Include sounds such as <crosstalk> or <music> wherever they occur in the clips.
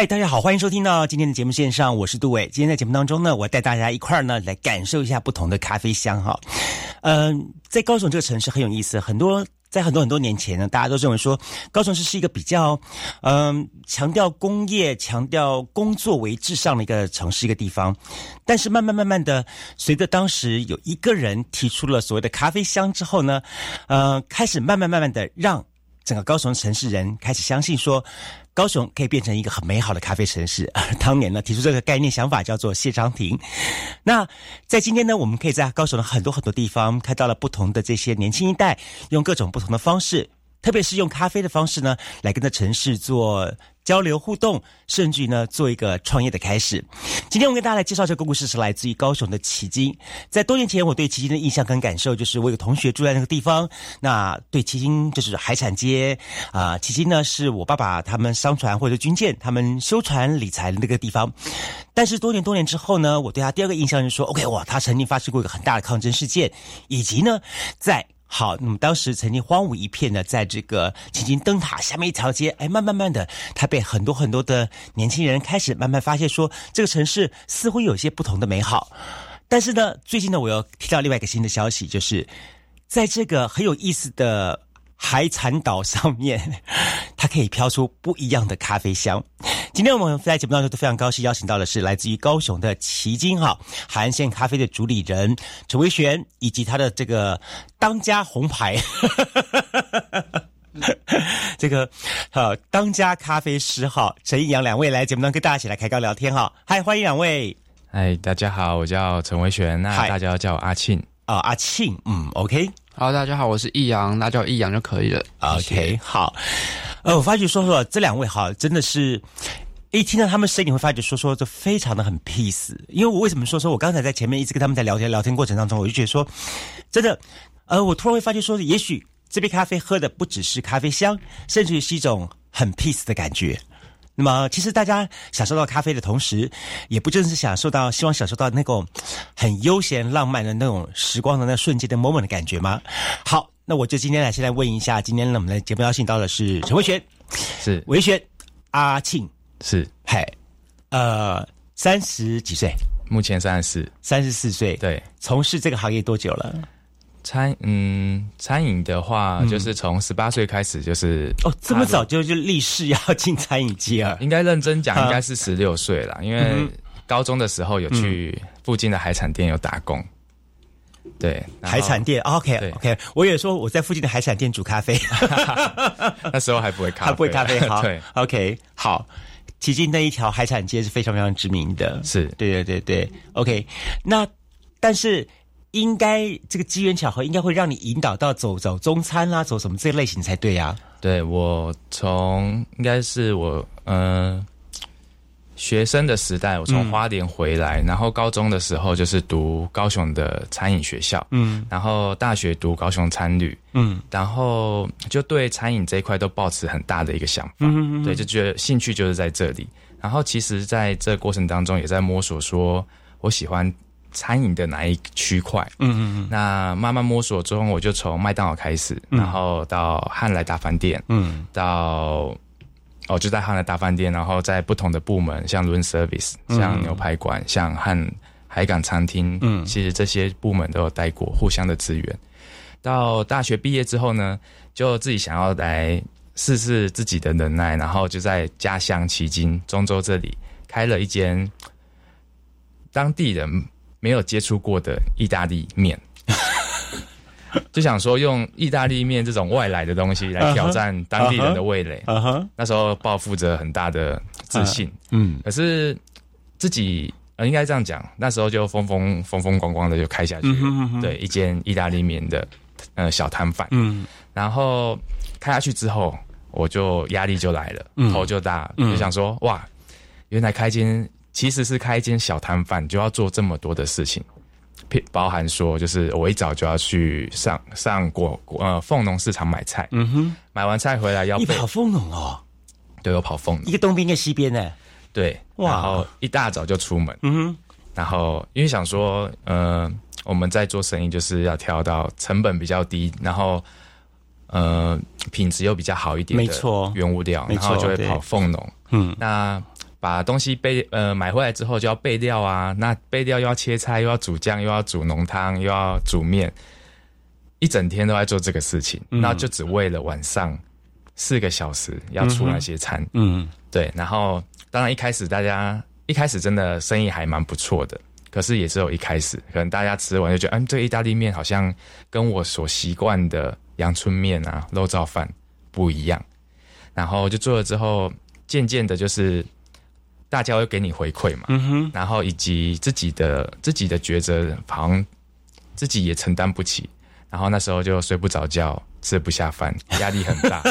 嗨，大家好，欢迎收听到今天的节目线上，我是杜伟。今天在节目当中呢，我带大家一块儿呢来感受一下不同的咖啡香哈。嗯，在高雄这个城市很有意思，很多。在很多很多年前呢，大家都认为说高雄市是一个比较，嗯，强调工业、强调工作为至上的一个城市、一个地方。但是慢慢慢慢的，随着当时有一个人提出了所谓的咖啡香之后呢，呃，开始慢慢慢慢的让整个高雄城市人开始相信说。高雄可以变成一个很美好的咖啡城市。<laughs> 当年呢，提出这个概念想法叫做谢长廷。那在今天呢，我们可以在高雄的很多很多地方看到了不同的这些年轻一代，用各种不同的方式。特别是用咖啡的方式呢，来跟着城市做交流互动，甚至于呢，做一个创业的开始。今天我跟大家来介绍这个故事，是来自于高雄的奇经。在多年前，我对奇经的印象跟感受，就是我有同学住在那个地方。那对奇经就是海产街啊，奇经呢是我爸爸他们商船或者军舰他们修船理财的那个地方。但是多年多年之后呢，我对他第二个印象就是说，OK，哇，他曾经发生过一个很大的抗争事件，以及呢，在好，那么当时曾经荒芜一片的，在这个青青灯塔下面一条街，哎，慢慢慢的，它被很多很多的年轻人开始慢慢发现，说这个城市似乎有些不同的美好。但是呢，最近呢，我又听到另外一个新的消息，就是在这个很有意思的。海产岛上面，<laughs> 它可以飘出不一样的咖啡香。今天我们在节目当中都非常高兴邀请到的是来自于高雄的奇经哈海岸线咖啡的主理人陈维璇，以及他的这个当家红牌，<laughs> 这个呃当家咖啡师哈陈义阳两位来节目当中跟大家一起来开高聊天哈。嗨，欢迎两位。嗨，大家好，我叫陈维璇，那大家叫我阿庆啊，阿庆，嗯，OK。好，大家好，我是易阳，那叫易阳就可以了。OK，好。呃，我发觉说说这两位哈，真的是，一听到他们声音，会发觉说说就非常的很 peace。因为我为什么说说我刚才在前面一直跟他们在聊天聊天过程当中，我就觉得说，真的，呃，我突然会发觉说，也许这杯咖啡喝的不只是咖啡香，甚至于是一种很 peace 的感觉。那么，其实大家享受到咖啡的同时，也不正是享受到希望享受到那种很悠闲浪漫的那种时光的那瞬间的 moment 的感觉吗？好，那我就今天来先来问一下，今天我们的节目邀请到的是陈慧璇，是。维璇，阿庆。是，嘿，呃，三十几岁，目前三十四，三十四岁，对，从事这个行业多久了？餐嗯，餐饮的话，就是从十八岁开始，就是哦，这么早就就立誓要进餐饮界啊？应该认真讲，应该是十六岁了，因为高中的时候有去附近的海产店有打工。对，海产店，OK OK，我也说我在附近的海产店煮咖啡 <laughs> <laughs> 那时候还不会咖，还不会咖啡，好，对，OK，好，其实那一条海产街是非常非常知名的，是。对对对对，OK，那但是。应该这个机缘巧合应该会让你引导到走走中餐啦，走什么这类型才对呀？对我从应该是我嗯学生的时代，我从花莲回来，然后高中的时候就是读高雄的餐饮学校，嗯，然后大学读高雄餐旅，嗯，然后就对餐饮这一块都抱持很大的一个想法，嗯嗯，对，就觉得兴趣就是在这里。然后其实在这过程当中也在摸索，说我喜欢。餐饮的哪一区块？嗯嗯嗯。那慢慢摸索中，我就从麦当劳开始，然后到汉来大饭店，嗯，到哦就在汉来大饭店，然后在不同的部门，像 room service，像牛排馆，像汉海港餐厅，嗯，其实这些部门都有待过，互相的资源。到大学毕业之后呢，就自己想要来试试自己的能耐，然后就在家乡旗津中州这里开了一间当地人。没有接触过的意大利面，<laughs> 就想说用意大利面这种外来的东西来挑战当地人的味蕾。那时候抱负着很大的自信，嗯，可是自己呃应该这样讲，那时候就风风风风光光的就开下去，对，一间意大利面的呃小摊贩，嗯，然后开下去之后，我就压力就来了，头就大，就想说哇，原来开间。其实是开一间小摊贩，就要做这么多的事情，包含说，就是我一早就要去上上果呃凤农市场买菜，嗯哼，买完菜回来要跑凤农哦，对我跑凤农。一，个东边一个西边呢。对，哇。然后一大早就出门，嗯哼，然后因为想说，呃，我们在做生意就是要挑到成本比较低，然后呃品质又比较好一点的没错。原物料，然后就会跑凤农。嗯，那把东西备呃买回来之后就要备料啊，那备料又要切菜，又要煮酱，又要煮浓汤，又要煮面，一整天都在做这个事情，嗯那就只为了晚上四个小时要出那些餐。嗯，对，然后当然一开始大家一开始真的生意还蛮不错的，可是也只有一开始，可能大家吃完就觉得，嗯，这意大利面好像跟我所习惯的阳春面啊、肉燥饭不一样。然后就做了之后，渐渐的就是大家会给你回馈嘛，然后以及自己的自己的抉择，好像自己也承担不起，然后那时候就睡不着觉，吃不下饭，<laughs> 压力很大，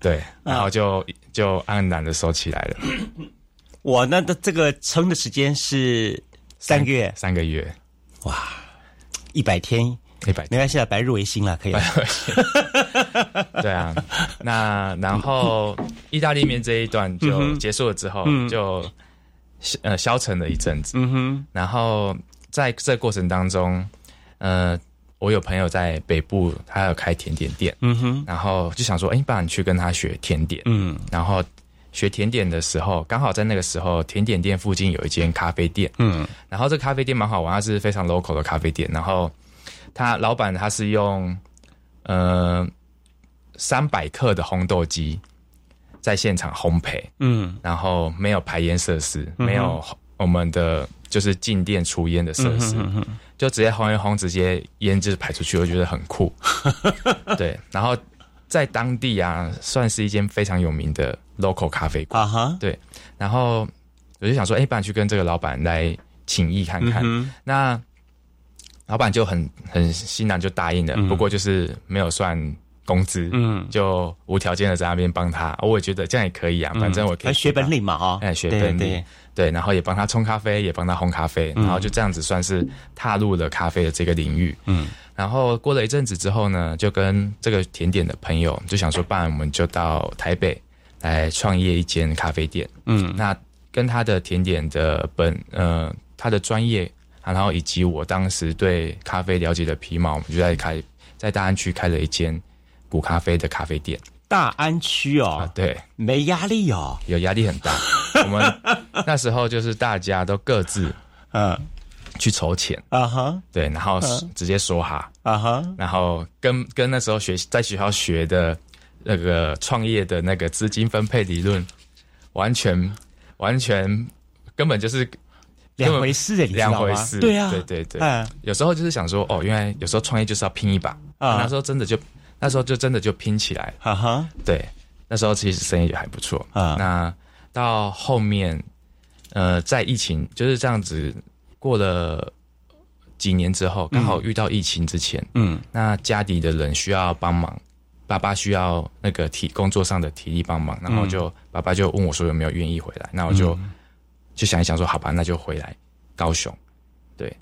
对，然后就就黯然的收起来了，我那的这个撑的时间是三个月，三个月，哇一百天，一百没关系了，白日维新了，可以了。对啊，那然后意大利面这一段就结束了之后，就呃消沉了一阵子，嗯哼，然后在这过程当中，呃，我有朋友在北部，他有开甜点店，嗯哼，然后就想说，哎，不然你去跟他学甜点，嗯。然后学甜点的时候，刚好在那个时候，甜点店附近有一间咖啡店，嗯。然后这咖啡店蛮好玩，它是非常 local 的咖啡店，然后他老板他是用呃三百克的烘豆机在现场烘焙，嗯然后没有排烟设施，没有我们的就是进店出烟的设施，就直接烘一烘，直接烟就排出去，我觉得很酷。<laughs> 对，然后在当地啊，算是一间非常有名的 local 咖啡馆。啊哈，对，然后我就想说，哎、不然去跟这个老板来请益看看。嗯那老板就很很欣然就答应了，不过就是没有算工资，嗯，就无条件的在那边帮他。我也觉得这样也可以啊，反正我可以还学本领嘛，哈，哎，学本领。对，对，然后也帮他冲咖啡，也帮他烘咖啡，然后就这样子算是踏入了咖啡的这个领域。嗯，然后过了一阵子之后呢，就跟这个甜点的朋友就想说，不然我们就到台北来创业一间咖啡店。嗯。那跟他的甜点的本呃他的专业，啊然后以及我当时对咖啡了解的皮毛，我们就在开在大安区开了一间古咖啡的咖啡店。大安区啊哦，，对，没压力哦，有压力很大。我们 <laughs> 那时候就是大家都各自嗯。去筹钱，啊哈。对，然后直接说哈，啊哈，然后跟跟那时候学在学校学的那个创业的那个资金分配理论，完全完全根本就是两回事的？两回事，对啊，对对对。嗯有时候就是想说，哦，原来有时候创业就是要拼一把，啊。那时候真的就那时候就真的就拼起来。了，哈哈，对，那时候其实生意也还不错。啊。那到后面，呃，在疫情就是这样子过了几年之后，刚好遇到疫情之前，嗯。那家里的人需要帮忙，爸爸需要那个体工作上的体力帮忙，然后就、爸爸就问我说有没有愿意回来，那我就、就想一想说好吧，那就回来高雄，对，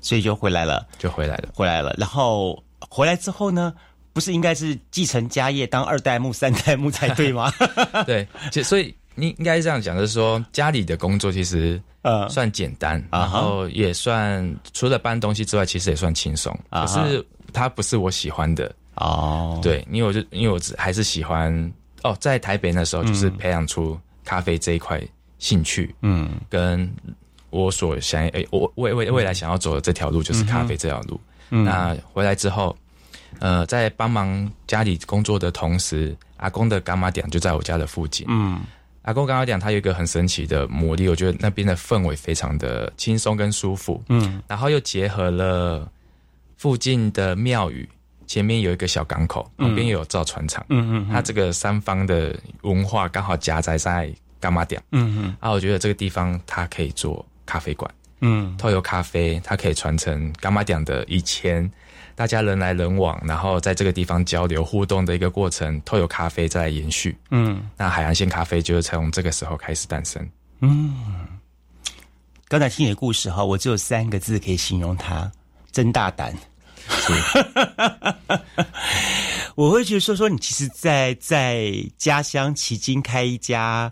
所以就回来了，就回来了。回来了，然后回来之后呢？不是应该是继承家业，当二代目、三代目才对吗？<laughs> 对，其实所以你应该是这样讲，就是说家里的工作其实呃，算简单，然后也算除了搬东西之外，其实也算轻松。可是它不是我喜欢的，哦，对，因为我就因为我只还是喜欢哦，在台北那时候就是培养出咖啡这一块兴趣，嗯跟我所想诶、我未未未来想要走的这条路就是咖啡这条路。嗯那回来之后，呃，在帮忙家里工作的同时，阿公的干妈点就在我家的附近。嗯阿公干妈店它有一个很神奇的魔力，我觉得那边的氛围非常的轻松跟舒服。嗯然后又结合了附近的庙宇，前面有一个小港口，旁边又有造船厂。嗯嗯它这个三方的文化刚好夹杂在干妈店嗯嗯啊，我觉得这个地方它可以做咖啡馆，嗯透油咖啡，它可以传承干妈店的以前大家人来人往，然后在这个地方交流互动的一个过程，透油咖啡再来延续。嗯那海岸线咖啡就是从这个时候开始诞生。嗯，刚才听你的故事哈，我只有三个字可以形容它：真大胆。<laughs> 我会觉得说说你其实，在在家乡迄今开一家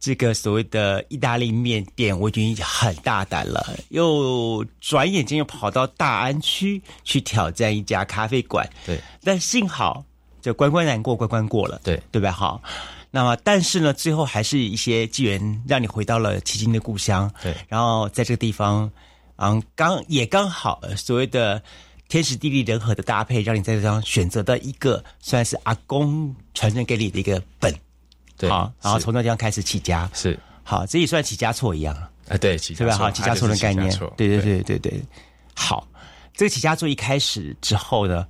这个所谓的意大利面店，我已经很大胆了。又转眼间又跑到大安区去挑战一家咖啡馆，对。但幸好就关关难过关关过了，对对吧？好，那么但是呢，最后还是一些机缘让你回到了迄今的故乡，对。然后在这个地方，嗯，刚也刚好所谓的。天时地利人和的搭配，让你在这张选择的一个算是阿公传承给你的一个本，对，好，然后从那地方开始起家，是。好，这也算起家错一样。啊，对，起对吧？好，起家错的概念，对。对对对对，好，这个起家错一开始之后呢，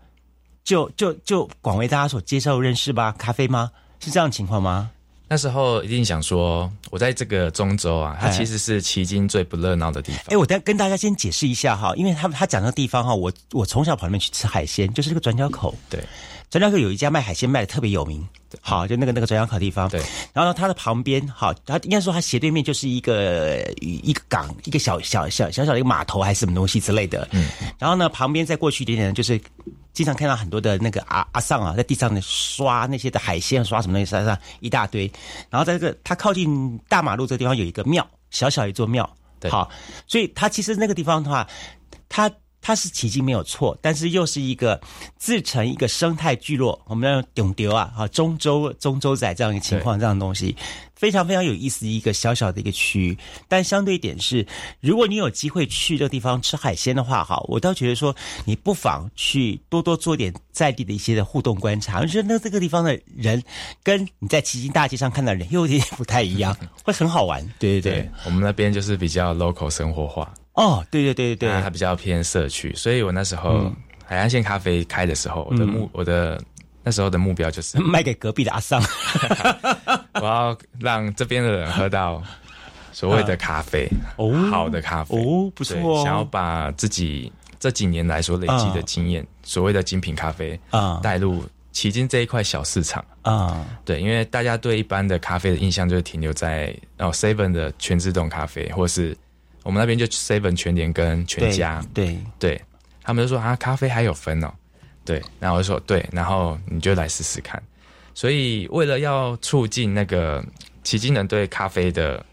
就就就广为大家所接受认识吧，咖啡吗？是这样情况吗？那时候一定想说，我在这个中州啊，它其实是迄今最不热闹的地方。哎，我再跟大家先解释一下哈，因为他他讲的地方哈，我我从小跑那边去吃海鲜，就是这个转角口。对，转角口有一家卖海鲜卖的特别有名。好，就那个那个转角口地方。对，然后呢，它的旁边，好，它应该说它斜对面就是一个一个港，一个小小小小小的一个码头还是什么东西之类的。嗯，然后呢，旁边再过去一点点就是。经常看到很多的那个阿阿桑啊，在地上呢刷那些的海鲜，刷什么东西，刷上一大堆。然后在这个他靠近大马路这个地方有一个庙，小小一座庙，好，所以它其实那个地方的话，他。它是奇迹没有错，但是又是一个自成一个生态聚落。我们要永丢啊，哈，中州中州仔这样一个情况，这样东西非常非常有意思。一个小小的一个区域，但相对一点是，如果你有机会去这个地方吃海鲜的话，哈，我倒觉得说你不妨去多多做点在地的一些的互动观察。我觉得那这个地方的人跟你在奇经大街上看到人又有点不太一样，会很好玩。对对对，我们那边就是比较 local 生活化。哦，对对对对。对，它比较偏社区，所以我那时候海岸线咖啡开的时候，我的目我的那时候的目标就是卖给隔壁的阿桑，<laughs> 我要让这边的人喝到所谓的咖啡，哦，好的咖啡，哦，不错，想要把自己这几年来所累积的经验，所谓的精品咖啡啊，带入迄今这一块小市场。啊，对，因为大家对一般的咖啡的印象就是停留在哦 seven 的全自动咖啡，或是。我们那边就 seven 全年跟全家，对对，他们就说啊，咖啡还有分哦，对，然后我就说对，然后你就来试试看。所以为了要促进那个奇迹人对咖啡的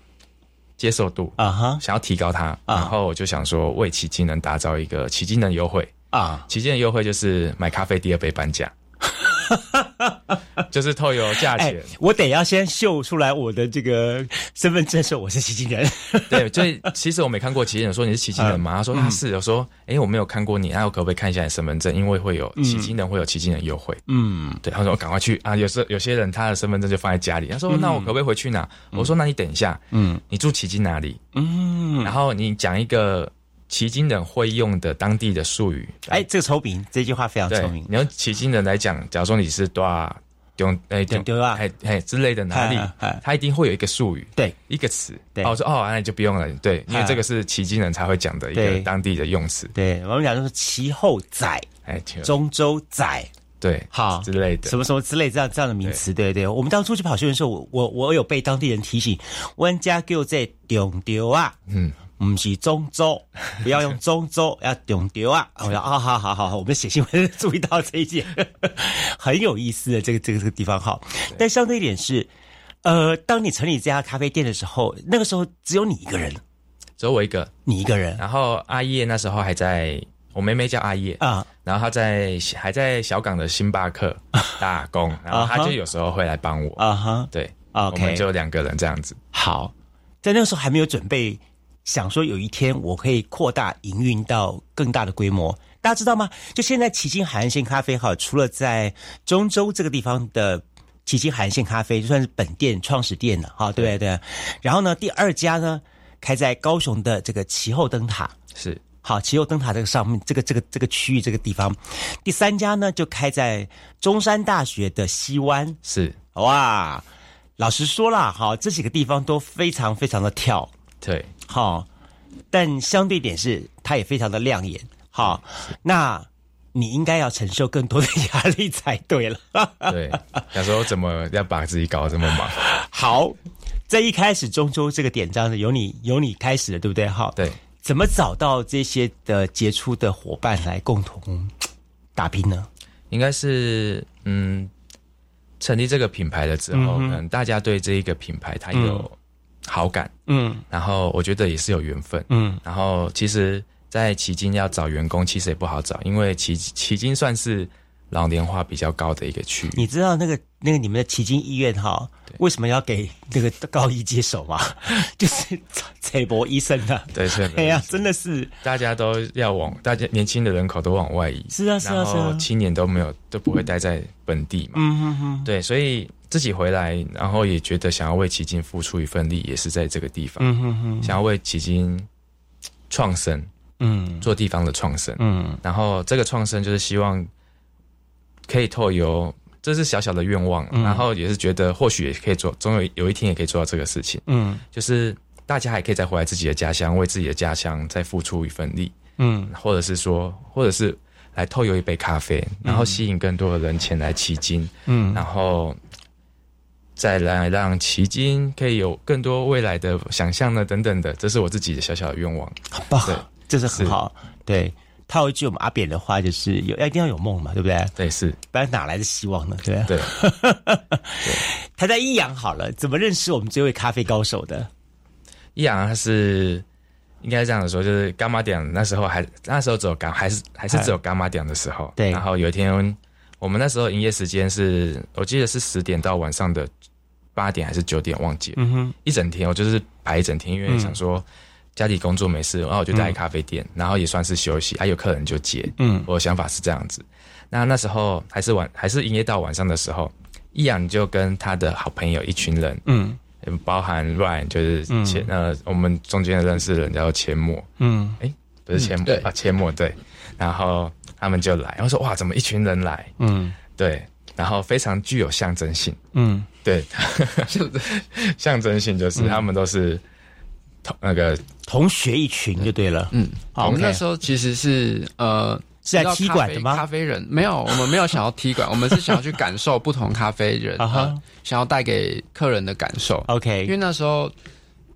接受度啊哈，想要提高它，然后我就想说为奇迹人打造一个奇迹人优惠。啊，奇迹人优惠就是买咖啡第二杯半价。<laughs> <laughs> 就是透有价钱，我得要先秀出来我的这个 <laughs> 身份证，说我是奇迹人。<laughs> 对，所以其实我没看过奇迹人，说你是奇迹人吗？他说他是，我说哎，我没有看过你，那我可不可以看一下你身份证？因为会有奇迹人会有奇迹人优惠。嗯，对，他说赶快去啊！有时有些人他的身份证就放在家里，他说那我可不可以回去拿？我说那你等一下，嗯，你住奇迹哪里？嗯，然后你讲一个。奇经人会用的当地的术语，哎，这个聪明，这句话非常聪明。你用奇经人来讲，假如说你是多少丢哎丢丢啊，哎哎之类的哪里，<laughs> 他一定会有一个术语，对，一个词。哦，我说哦，那你就不用了，对，因为这个是奇经人才会讲的一个当地的用词。对我们讲就是其后仔，哎，中州仔，对，好之类的，什么什么之类这样这样的名词，对对。我们当初去跑训的时候，我我我有被当地人提醒，温家给我在丢丢啊，嗯。不是中州，<laughs> 不要用中州，要中丢啊！<laughs> 我说啊，好好好好，我们写新闻注意到这一件，<laughs> 很有意思的这个这个这个地方哈。但相对一点是，呃，当你成立这家咖啡店的时候，那个时候只有你一个人，只有我一个，你一个人。然后阿叶那时候还在，我妹妹叫阿叶啊，然后她在还在小港的星巴克打工，然后她就有时候会来帮我啊哈，对我们就两个人这样子。好，在那个时候还没有准备。想说有一天我可以扩大营运到更大的规模，大家知道吗？就现在奇经海岸线咖啡哈，除了在中州这个地方的奇经海岸线咖啡，就算是本店创始店了哈，对不对？然后呢，第二家呢开在高雄的这个旗后灯塔，是好旗后灯塔这个上面这个这个这个区域这个地方，第三家呢就开在中山大学的西湾，是哇。老实说啦，哈，这几个地方都非常非常的跳。对，好，但相对点是，它也非常的亮眼。好，那你应该要承受更多的压力才对了。<laughs> 对，有时候怎么要把自己搞得这么忙？<laughs> 好，在一开始中秋这个典章的由你由你开始的，对不对？哈，对，怎么找到这些的杰出的伙伴来共同打拼呢？应该是嗯，成立这个品牌了之后，可能大家对这一个品牌它有好感，嗯。然后我觉得也是有缘分，嗯。然后其实，在旗津要找员工其实也不好找，因为旗旗津算是老年化比较高的一个区域。你知道那个那个你们的旗津医院哈，为什么要给那个高一接手吗？<laughs> 就是蔡博医生的，对，是哎呀，真的是。大家都要往，大家年轻的人口都往外移，是啊是啊然是啊。青年都没有都不会待在本地嘛，嗯哼哼，对，所以自己回来，然后也觉得想要为奇经付出一份力，也是在这个地方，嗯哼哼，想要为奇经创生，嗯。做地方的创生，嗯。然后这个创生就是希望可以透由，这是小小的愿望，嗯。然后也是觉得或许也可以做，总有有一天也可以做到这个事情，嗯。就是大家还可以再回来自己的家乡，为自己的家乡再付出一份力，嗯。或者是说，或者是来透由一杯咖啡，然后吸引更多的人前来奇经，嗯。然后再来让奇经可以有更多未来的想象呢，等等的，这是我自己的小小的愿望。好棒对，这是很好。对，套一句我们阿扁的话，就是有要一定要有梦嘛，对不对？对，是，不然哪来的希望呢？对不对？对。<laughs> 他在益阳好了，怎么认识我们这位咖啡高手的？益阳他是应该这样说，就是伽马点那时候还那时候只有伽还是还是只有伽马点的时候，对然后有一天我们那时候营业时间是我记得是十点到晚上的八点还是九点忘记了，嗯哼，一整天我就是排一整天，因为想说家里工作没事，然后我就待咖啡店，然后也算是休息，还、有客人就接，嗯。我的想法是这样子。那那时候还是晚还是营业到晚上的时候，一阳就跟他的好朋友一群人。嗯。包含 Ryan 就是前、呃我们中间认识的人叫做阡陌，嗯。不是阡陌、对。啊阡陌对，然后他们就来，然后说哇怎么一群人来？嗯。对，然后非常具有象征性，嗯对，<laughs> <laughs> 象征性就是他们都是同那个同学一群就对了。嗯，好我们那时候其实是呃。是在踢馆的吗？咖啡人？没有，我们没有想要踢馆，<laughs> 我们是想要去感受不同咖啡人想要带给客人的感受。OK，因为那时候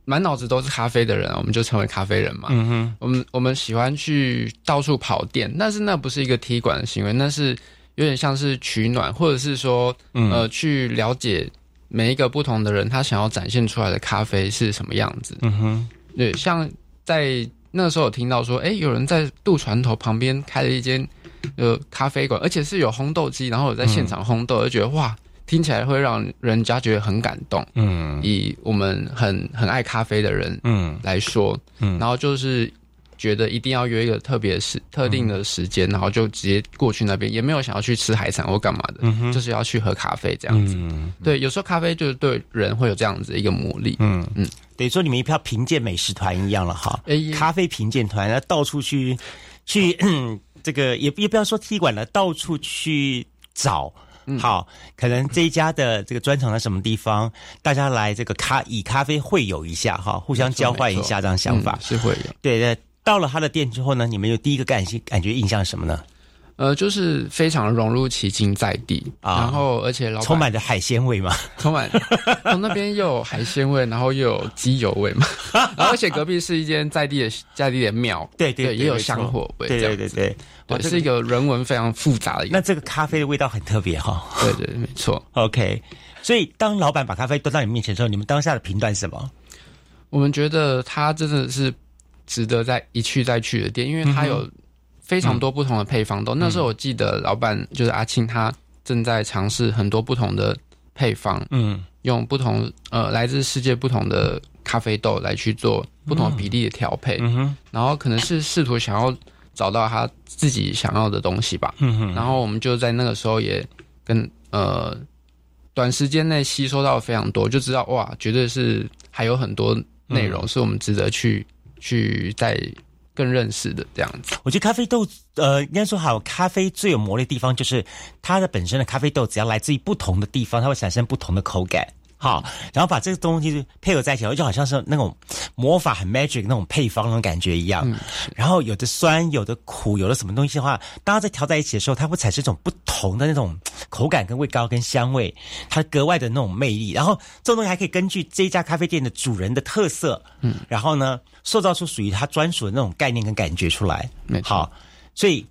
满脑子都是咖啡的人，我们就成为咖啡人嘛。嗯哼。我们我们喜欢去到处跑店，但是那不是一个踢馆的行为，那是有点像是取暖，或者是说，嗯。呃，去了解每一个不同的人他想要展现出来的咖啡是什么样子。嗯哼对，像在那个时候有听到说，哎，有人在渡船头旁边开了一间呃咖啡馆，而且是有烘豆机，然后有在现场烘豆，就觉得哇，听起来会让人家觉得很感动。嗯以我们很很爱咖啡的人嗯来说，嗯然后就是觉得一定要约一个特别时特定的时间，然后就直接过去那边，也没有想要去吃海产或干嘛的，嗯哼就是要去喝咖啡这样子。嗯对，有时候咖啡就是对人会有这样子的一个魔力。嗯嗯嗯，等于说你们一票评鉴美食团一样了哈。哎咖啡评鉴团，然后到处去去 <clears throat> 这个也也不要说踢馆了，到处去找。好，可能这一家的这个专场在什么地方，大家来这个咖以咖啡会友一下哈，互相交换一下这样想法嗯。是会有。对对，到了他的店之后呢，你们有第一个感感觉印象是什么呢？呃，就是非常融入其境在地，啊然后而且老充满着海鲜味嘛。充满，<laughs> 从那边又有海鲜味，然后又有鸡油味嘛，然 <laughs> 后而且隔壁是一间在地的在地的庙，对对对，也有香火味，对对对对，对，是一个人文非常复杂的一个，那这个咖啡的味道很特别哈、对对，没错。<laughs> OK，所以当老板把咖啡端到你面前的时候，你们当下的评断是什么？我们觉得它真的是值得再一去再去的店，因为它有非常多不同的配方豆。那时候我记得老板就是阿庆，他正在尝试很多不同的配方，嗯。用不同呃来自世界不同的咖啡豆来去做不同比例的调配，嗯哼。然后可能是试图想要找到他自己想要的东西吧。嗯哼。然后我们就在那个时候也跟呃短时间内吸收到非常多，就知道哇，绝对是还有很多内容是我们值得去、去再更认识的这样子。我觉得咖啡豆，呃，应该说好，咖啡最有魔力的地方就是它的本身的咖啡豆，只要来自于不同的地方，它会产生不同的口感。好，然后把这个东西配合在一起，就好像是那种魔法很 magic 那种配方那种感觉一样。然后有的酸，有的苦，有的什么东西的话，当它在调在一起的时候，它会产生一种不同的那种口感跟味道跟香味，它格外的那种魅力。然后这种东西还可以根据这一家咖啡店的主人的特色，嗯，然后呢，塑造出属于它专属的那种概念跟感觉出来。好，所以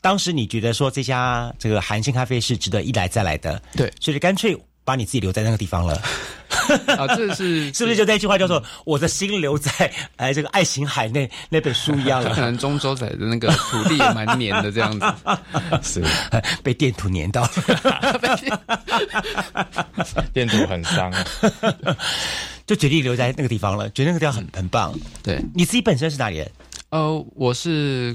当时你觉得说这家这个韩星咖啡是值得一来再来的，对所以就干脆把你自己留在那个地方了，<laughs> 啊，这是 <laughs> 是不是？就那句话叫做“我的心留在哎这个爱琴海那那本书一样 <laughs> 可能中州仔的那个土地也蛮黏的这样子。是被电土黏到。电土很伤，就决定留在那个地方了，觉得那个地方很很棒。对，你自己本身是哪里人？呃，我是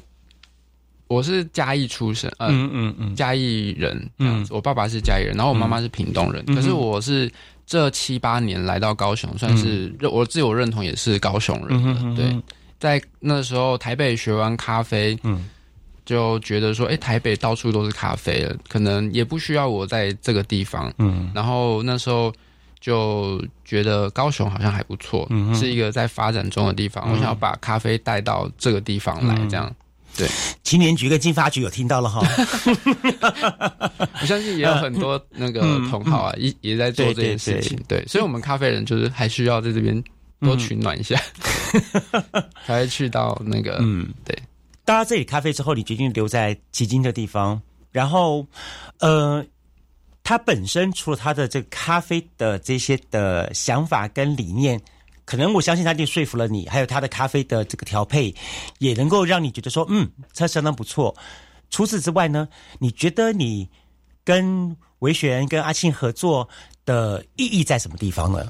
我是嘉义出生，呃，嗯嗯嗯嘉义人这样子。我爸爸是嘉义人，然后我妈妈是屏东人。可是我是这七八年来到高雄，算是认我自我认同也是高雄人的。嗯对，在那时候台北学完咖啡，嗯就觉得说，哎、台北到处都是咖啡了，可能也不需要我在这个地方。嗯然后那时候就觉得高雄好像还不错，嗯是一个在发展中的地方。我想要把咖啡带到这个地方来，嗯这样。青年局跟金发局有听到了哈。<laughs> 我相信也有很多那个同好啊，也、也在做这件事情。对，所以我们咖啡人就是还需要在这边多取暖一下，<laughs> 才会去到那个。嗯，对。到了这里咖啡之后，你决定留在旗津的地方，然后呃，它本身除了它的这个咖啡的这些的想法跟理念。可能我相信他一定说服了你，还有他的咖啡的这个调配，也能够让你觉得说，嗯，它相当不错。除此之外呢，你觉得你跟维璇、跟阿庆合作的意义在什么地方呢？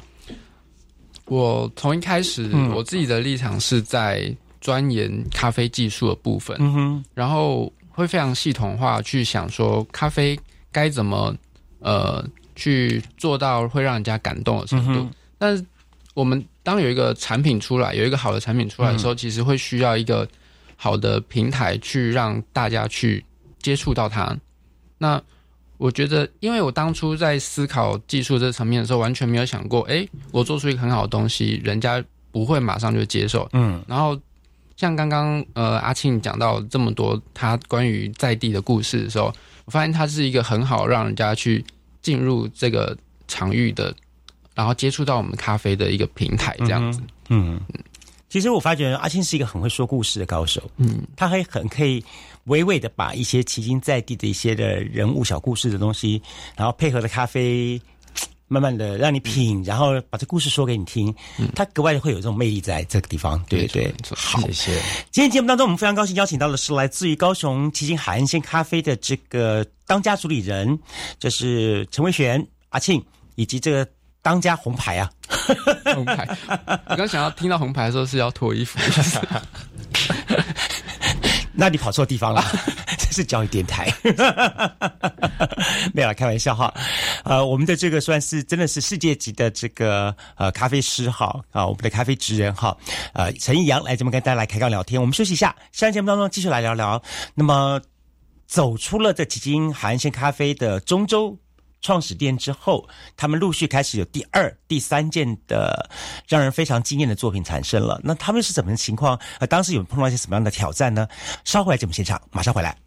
我从一开始，嗯我自己的立场是在钻研咖啡技术的部分，嗯哼，然后会非常系统化去想说咖啡该怎么呃去做到会让人家感动的程度。嗯但是我们当有一个产品出来，有一个好的产品出来的时候，其实会需要一个好的平台去让大家去接触到它。那我觉得，因为我当初在思考技术这层面的时候，完全没有想过，诶，我做出一个很好的东西，人家不会马上就接受。嗯然后像刚刚呃阿庆讲到这么多他关于在地的故事的时候，我发现他是一个很好让人家去进入这个场域的，然后接触到我们咖啡的一个平台，这样子。嗯，其实我发觉阿庆是一个很会说故事的高手，嗯，他还很可以娓娓的把一些奇经在地的一些的人物小故事的东西，然后配合的咖啡，慢慢的让你品，然后把这故事说给你听，他格外的会有这种魅力在这个地方，对对对。好，谢谢。今天节目当中，我们非常高兴邀请到的是来自于高雄奇经海岸线咖啡的这个当家主理人，就是陈维璇、阿庆以及这个当家红牌啊，红牌，我刚想要听到红牌的时候是要脱衣服，<laughs> 那你跑错地方了，<laughs> 这是教育电台，<laughs> 没有啦开玩笑哈。呃，我们的这个算是真的是世界级的这个呃咖啡师哈啊，我们的咖啡职人哈，呃陈义阳来这边跟大家来开杠聊天。我们休息一下，下期节目当中继续来聊聊。那么走出了这几经海岸线咖啡的中州。创始店之后，他们陆续开始有第二、第三件的让人非常惊艳的作品产生了。那他们是怎么情况？呃，当时有碰到一些什么样的挑战呢？稍后来节目现场，马上回来。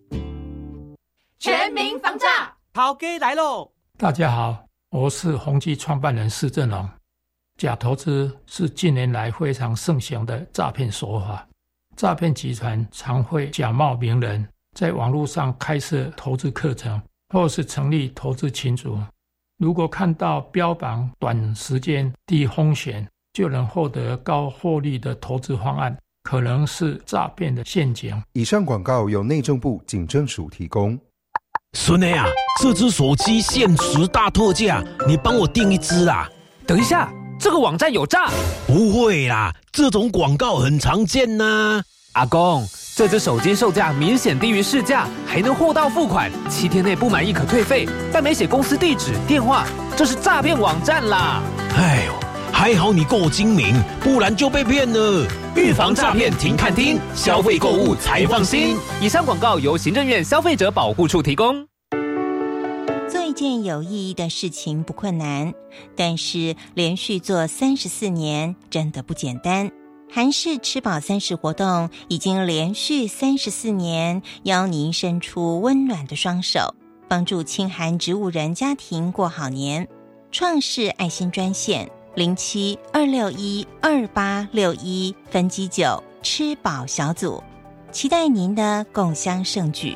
全民防诈，跑哥来喽！大家好，我是宏基创办人施正荣。假投资是近年来非常盛行的诈骗手法，诈骗集团常会假冒名人，在网络上开设投资课程，或是成立投资群组。如果看到标榜短时间低风险就能获得高获利的投资方案，可能是诈骗的陷阱。以上广告由内政部警政署提供。孙内啊，这只手机限时大特价，你帮我订一只啊！等一下，这个网站有诈？不会啦，这种广告很常见呐。阿公，这只手机售价明显低于市价，还能货到付款，七天内不满意可退费，但没写公司地址、电话，这是诈骗网站啦！哎呦，还好你够精明，不然就被骗了。预防诈骗，停看听，消费购物才放心。以上广告由行政院消费者保护处提供。做一件有意义的事情不困难，但是连续做三十四年真的不简单。韩式吃饱三十活动已经连续三十四年，邀您伸出温暖的双手，帮助清寒植物人家庭过好年。创世爱心专线零七二六一二八六一分机九吃饱小组，期待您的共襄盛举。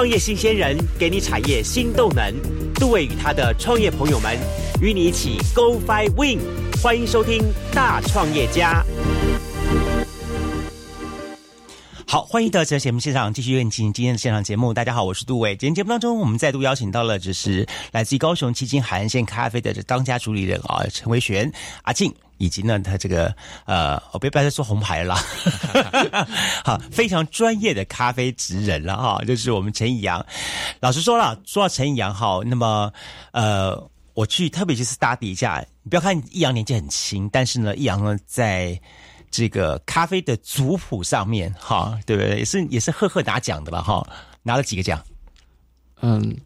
创业新鲜人给你产业新动能，杜伟与他的创业朋友们与你一起 Go Fly Win，欢迎收听大创业家。好，欢迎到这节目现场继续进行今天的现场节目。大家好，我是杜伟。今天节目当中，我们再度邀请到了，就是来自于高雄七金海岸线咖啡的这当家主理人啊，陈维璇阿静，以及呢他这个呃，我别不要再说红牌了啦，<laughs> 好，非常专业的咖啡职人了哈，就是我们陈以阳。老实说了，说到陈以阳哈，那么呃，我去特别去 study 一下，你不要看易阳年纪很轻，但是呢，易阳呢在。这个咖啡的族谱上面，哈，对不对？也是也是赫赫拿奖的了，哈，拿了几个奖？嗯，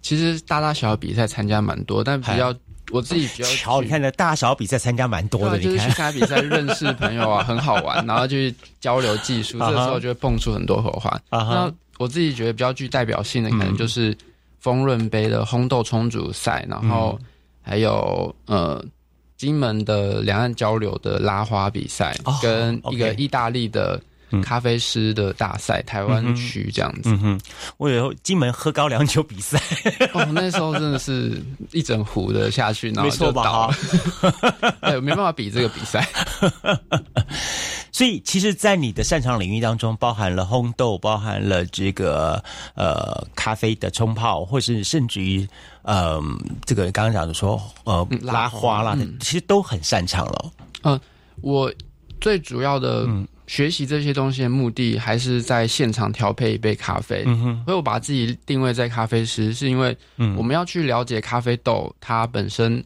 其实大大小小比赛参加蛮多，但比较我自己比较巧，你看的大小比赛参加蛮多的，就是去参加比赛 <laughs> 认识朋友啊，很好玩，然后去交流技术，这个时候就会蹦出很多火花。那我自己觉得比较具代表性的，可能就是丰润杯的烘豆冲煮赛，然后还有呃。金门的两岸交流的拉花比赛，跟一个意大利的咖啡师的大赛，台湾区这样子哼。我有金门喝高粱酒比赛，哦，那时候真的是一整壶的下去，然后就倒了。<laughs> 对，没办法比这个比赛。<laughs> 所以，其实，在你的擅长领域当中，包含了烘豆，包含了这个呃咖啡的冲泡，或是甚至于呃这个刚刚讲的说呃拉花啦，其实都很擅长了。嗯，我最主要的学习这些东西的目的，还是在现场调配一杯咖啡。嗯哼，所以我把自己定位在咖啡师，是因为我们要去了解咖啡豆它本身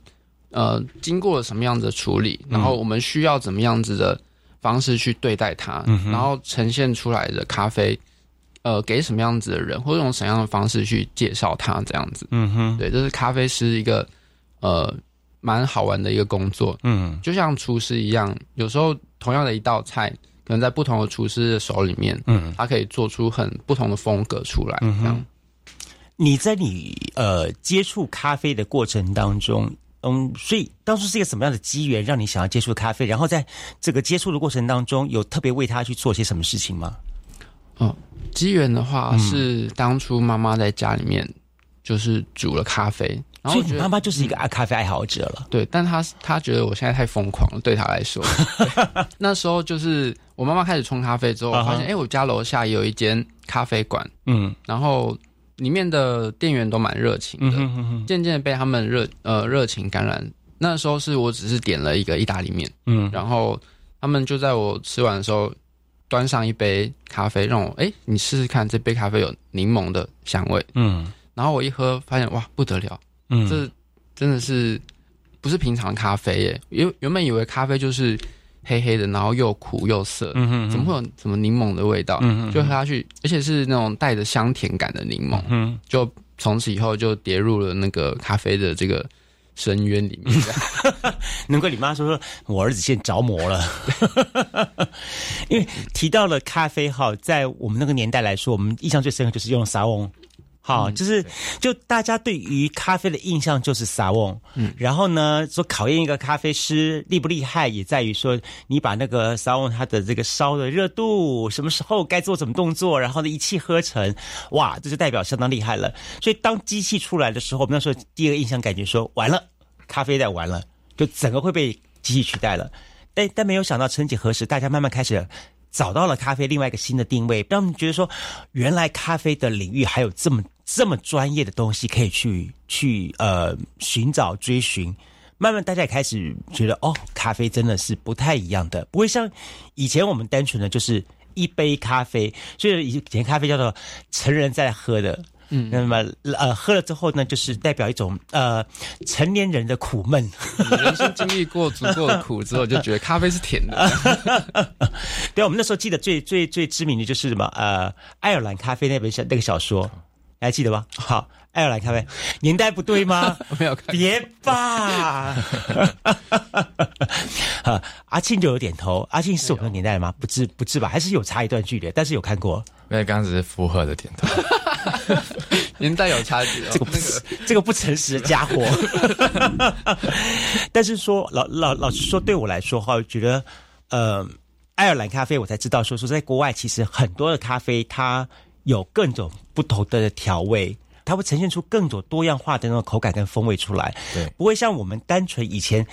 呃经过了什么样子的处理，然后我们需要怎么样子的。方式去对待它，然后呈现出来的咖啡，呃，给什么样子的人，或者用什么样的方式去介绍它，这样子。嗯哼，对，这是咖啡师一个呃蛮好玩的一个工作。嗯，就像厨师一样，有时候同样的一道菜，可能在不同的厨师的手里面，嗯，他可以做出很不同的风格出来。这样，你在你呃接触咖啡的过程当中，嗯，所以当初是一个什么样的机缘让你想要接触咖啡？然后在这个接触的过程当中，有特别为他去做些什么事情吗？哦，机缘的话嗯是当初妈妈在家里面就是煮了咖啡，然后所以你我觉得妈妈就是一个爱咖啡爱好者了。对，但她她觉得我现在太疯狂了，对她来说。对 <laughs> 那时候就是我妈妈开始冲咖啡之后，我发现哎、诶我家楼下有一间咖啡馆，嗯。然后里面的店员都蛮热情的，渐渐地被他们热呃热情感染。那时候是我只是点了一个意大利面，嗯。然后他们就在我吃完的时候端上一杯咖啡，让我哎、诶你试试看这杯咖啡有柠檬的香味，嗯。然后我一喝发现哇不得了，嗯这真的是不是平常咖啡耶？原原本以为咖啡就是黑黑的，然后又苦又涩，嗯哼哼怎么会有什么柠檬的味道？嗯哼哼就喝下去，而且是那种带着香甜感的柠檬，嗯，就从此以后就跌入了那个咖啡的这个深渊里面。<laughs> 难怪你妈说我儿子现在着魔了，<laughs> 因为提到了咖啡哈，在我们那个年代来说，我们印象最深刻就是用沙翁。好，就是就大家对于咖啡的印象就是撒翁，嗯，然后呢，说考验一个咖啡师厉不厉害，也在于说你把那个撒翁它的这个烧的热度，什么时候该做什么动作，然后呢一气呵成，哇，这就代表相当厉害了。所以当机器出来的时候，我们那时候第一个印象感觉说完了，咖啡在完了，就整个会被机器取代了。但但没有想到，曾几何时，大家慢慢开始找到了咖啡另外一个新的定位，让我们觉得说，原来咖啡的领域还有这么这么专业的东西可以去去呃寻找追寻。慢慢大家也开始觉得，哦，咖啡真的是不太一样的，不会像以前我们单纯的就是一杯咖啡，所以以前咖啡叫做成人在喝的。嗯，那么呃，喝了之后呢，就是代表一种呃成年人的苦闷。人生经历过足够的苦之后，就觉得咖啡是甜的。<laughs> 对啊，我们那时候记得最最最知名的就是什么呃，爱尔兰咖啡那本小那个小说，你还记得吗？好，爱尔兰咖啡年代不对吗？<laughs> 没有看，别吧。<laughs> 啊，阿庆就有点头。阿庆是我们的年代吗？不知不知吧？还是有差一段距离，但是有看过。因为刚刚只是附和的点头。<laughs> 年代有差距、哦，这个不、那个这个不诚实的家伙。但是说老老老实说，对我来说哈，我觉得呃，爱尔兰咖啡我才知道说说在国外其实很多的咖啡它有各种不同的调味。它会呈现出更多多样化的那种口感跟风味出来，对，不会像我们单纯以前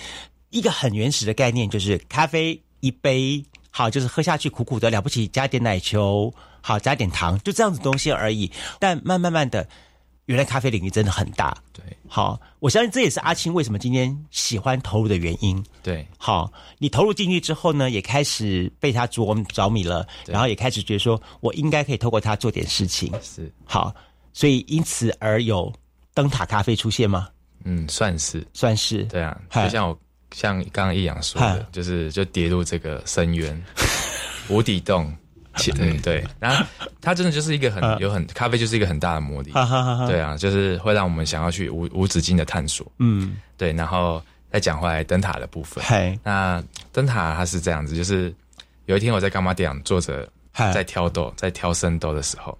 一个很原始的概念，就是咖啡一杯，好，就是喝下去苦苦的，了不起加点奶球，好加点糖，就这样子东西而已。但慢慢慢的，原来咖啡领域真的很大，对，好，我相信这也是阿青为什么今天喜欢投入的原因。对，好，你投入进去之后呢，也开始被他着着迷了，然后也开始觉得说我应该可以透过他做点事情。是。好，所以因此而有灯塔咖啡出现吗？嗯，算是。算是。对啊，就像我像刚刚易阳说的，就是就跌入这个深渊无底洞。嗯，对，然后它真的就是一个很啊。有很咖啡就是一个很大的魔力，哈哈哈哈。对啊，就是会让我们想要去无无止境的探索，嗯，对，然后再讲回来灯塔的部分，嗨，那灯塔它是这样子，就是有一天我在干妈店坐着嗨。在挑豆，在挑生豆的时候，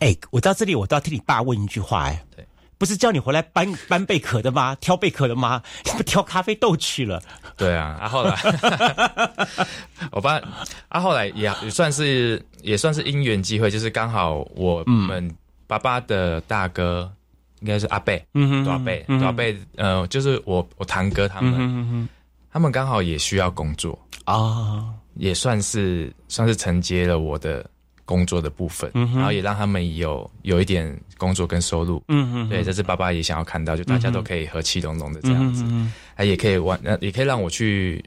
哎，我到这里我都要替你爸问一句话，哎，对，不是叫你回来搬搬贝壳的吗？挑贝壳的吗？你 <laughs> 不挑咖啡豆去了？对啊，啊后来？<laughs> 我爸啊后来也也算是也算是因缘机会，就是刚好我们爸爸的大哥应该是阿贝，嗯哼大贝嗯哼。大贝，呃，就是我我堂哥他们，嗯哼嗯哼。他们刚好也需要工作。啊，也算是算是承接了我的工作的部分，嗯然后也让他们有有一点工作跟收入，嗯嗯对，这是爸爸也想要看到，就大家都可以和气融融的这样子，嗯哼啊，也可以玩，呃，也可以让我去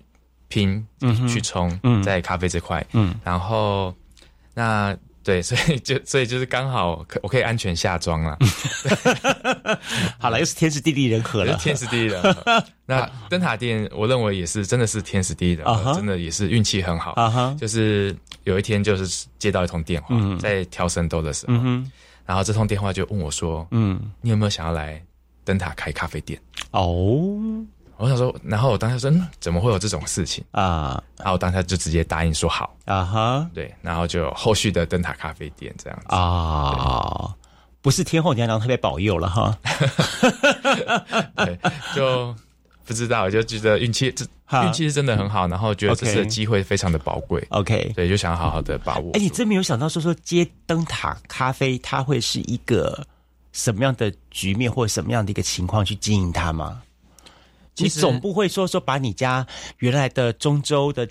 拼，嗯去冲，嗯。在咖啡这块，嗯，然后那对，所以就所以就是刚好可我可以安全下庄了，<laughs> 好了，又是天时地利人和了，天时地利人和。那 <laughs> 灯塔店，我认为也是真的是天时地利人和，真的也是运气很好就是有一天就是接到一通电话，嗯在挑神豆的时候，然后这通电话就问我说：“嗯，你有没有想要来灯塔开咖啡店。哦，我想说，然后我当时说，嗯，怎么会有这种事情？啊？然后我当下就直接答应说好。啊哈，对，然后就有后续的灯塔咖啡店这样子。啊，不是天后娘娘特别保佑了哈，<laughs> 对，就不知道，就觉得运气这运气是真的很好，然后觉得这次的机会非常的宝贵。OK，对，就想好好的把握。哎，你真没有想到说说接灯塔咖啡，它会是一个什么样的局面，或者什么样的一个情况去经营它吗？你总不会说说把你家原来的中州的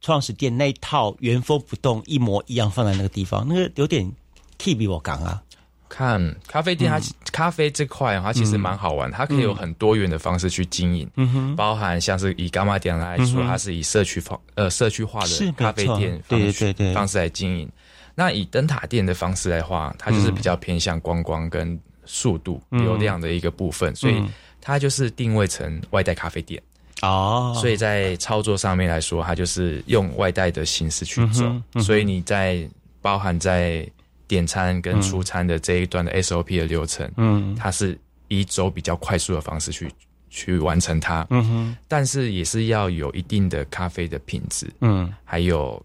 创始店那一套原封不动一模一样放在那个地方，那个有点 keep 比我刚啊。看咖啡店它，它、嗯、咖啡这块它其实蛮好玩，嗯、它可以有很多元的方式去经营，嗯哼，包含像是以伽马店来说，嗯、它是以社区方呃社区化的咖啡店对对对对方式来经营。那以灯塔店的方式来话，它就是比较偏向观光跟速度、流量的一个部分，所以。它就是定位成外带咖啡店。哦，所以在操作上面来说，它就是用外带的形式去走，嗯嗯、所以你在包含在点餐跟出餐的这一段的 SOP 的流程，嗯，它是以走比较快速的方式去去完成它，嗯哼，但是也是要有一定的咖啡的品质，嗯，还有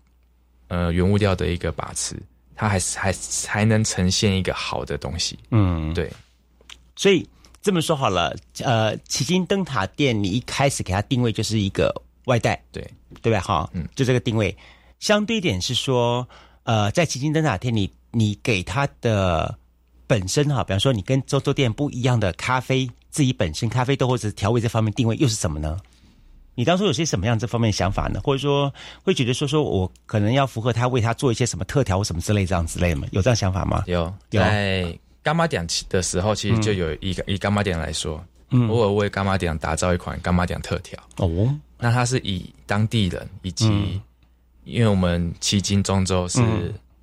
呃原物料的一个把持，它还是还才能呈现一个好的东西，嗯，对，所以。这么说好了，呃，奇经灯塔店，你一开始给它定位就是一个外带，对对吧？哈，嗯，就这个定位。相对一点是说，呃，在奇经灯塔店里，你给它的本身哈，比方说你跟周周店不一样的咖啡，自己本身咖啡豆或者调味这方面定位又是什么呢？你当初有些什么样这方面的想法呢？或者说会觉得说说我可能要符合他为他做一些什么特调或什么之类这样之类的吗？有这样想法吗？有有。干妈点的时候，其实就有一个、嗯、以干妈点来说，嗯，我有为干妈点打造一款干妈点特调。哦。那它是以当地人以及，嗯、因为我们迄今中州是